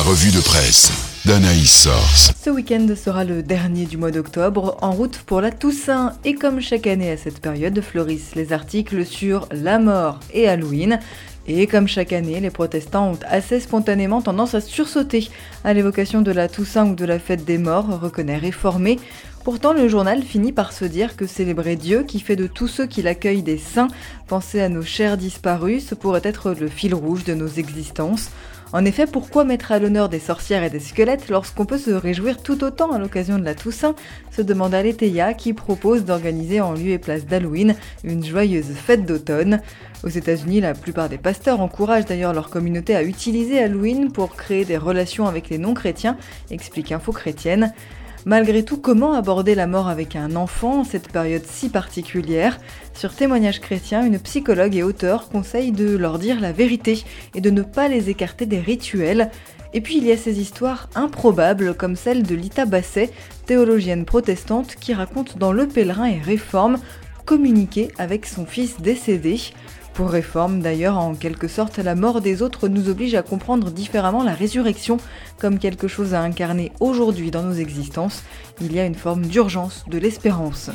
La revue de presse d'Anaïs Source. Ce week-end sera le dernier du mois d'octobre, en route pour la Toussaint. Et comme chaque année à cette période, fleurissent les articles sur la mort et Halloween. Et comme chaque année, les protestants ont assez spontanément tendance à sursauter à l'évocation de la Toussaint ou de la fête des morts, reconnaît réformé. Pourtant, le journal finit par se dire que célébrer Dieu, qui fait de tous ceux qui l'accueillent des saints, penser à nos chers disparus, ce pourrait être le fil rouge de nos existences. En effet, pourquoi mettre à l'honneur des sorcières et des squelettes lorsqu'on peut se réjouir tout autant à l'occasion de la Toussaint se demande Aletheia qui propose d'organiser en lieu et place d'Halloween une joyeuse fête d'automne. Aux États-Unis, la plupart des pasteurs encouragent d'ailleurs leur communauté à utiliser Halloween pour créer des relations avec les non-chrétiens, explique Info Chrétienne. Malgré tout, comment aborder la mort avec un enfant en cette période si particulière? Sur Témoignage chrétien, une psychologue et auteur conseille de leur dire la vérité et de ne pas les écarter des rituels. Et puis il y a ces histoires improbables comme celle de Lita Basset, théologienne protestante qui raconte dans Le Pèlerin et Réforme communiquer avec son fils décédé. Pour réforme, d'ailleurs, en quelque sorte, la mort des autres nous oblige à comprendre différemment la résurrection comme quelque chose à incarner aujourd'hui dans nos existences. Il y a une forme d'urgence de l'espérance.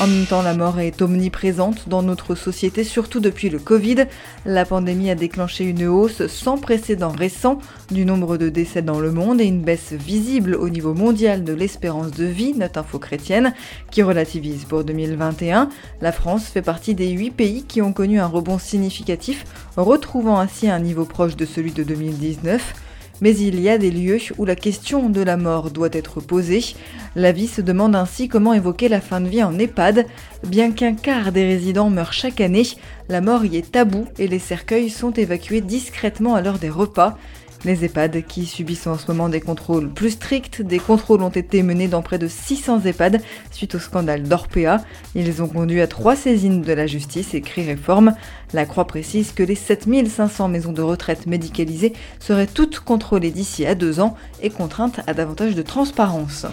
En même temps, la mort est omniprésente dans notre société, surtout depuis le Covid. La pandémie a déclenché une hausse sans précédent récent du nombre de décès dans le monde et une baisse visible au niveau mondial de l'espérance de vie, note info chrétienne, qui relativise pour 2021. La France fait partie des 8 pays qui ont connu un rebond significatif, retrouvant ainsi un niveau proche de celui de 2019. Mais il y a des lieux où la question de la mort doit être posée. La vie se demande ainsi comment évoquer la fin de vie en EHPAD. Bien qu'un quart des résidents meurent chaque année, la mort y est tabou et les cercueils sont évacués discrètement à l'heure des repas. Les EHPAD qui subissent en ce moment des contrôles plus stricts, des contrôles ont été menés dans près de 600 EHPAD suite au scandale d'Orpea. Ils ont conduit à trois saisines de la justice, écrit Réforme. La Croix précise que les 7500 maisons de retraite médicalisées seraient toutes contrôlées d'ici à deux ans et contraintes à davantage de transparence.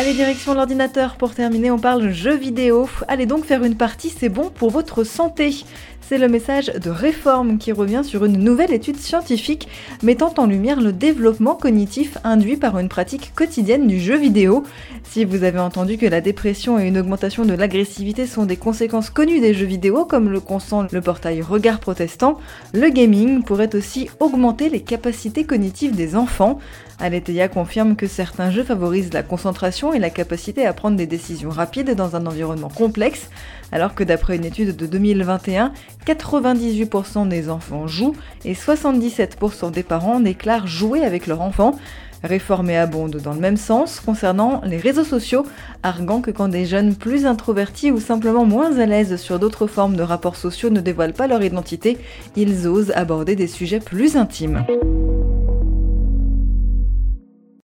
Allez, direction l'ordinateur pour terminer, on parle jeux vidéo. Allez donc faire une partie, c'est bon pour votre santé. C'est le message de réforme qui revient sur une nouvelle étude scientifique mettant en lumière le développement cognitif induit par une pratique quotidienne du jeu vidéo. Si vous avez entendu que la dépression et une augmentation de l'agressivité sont des conséquences connues des jeux vidéo, comme le consent le portail Regard Protestant, le gaming pourrait aussi augmenter les capacités cognitives des enfants. Aletheia confirme que certains jeux favorisent la concentration et la capacité à prendre des décisions rapides dans un environnement complexe, alors que d'après une étude de 2021, 98% des enfants jouent et 77% des parents déclarent jouer avec leur enfant. Réformé abonde dans le même sens concernant les réseaux sociaux, arguant que quand des jeunes plus introvertis ou simplement moins à l'aise sur d'autres formes de rapports sociaux ne dévoilent pas leur identité, ils osent aborder des sujets plus intimes.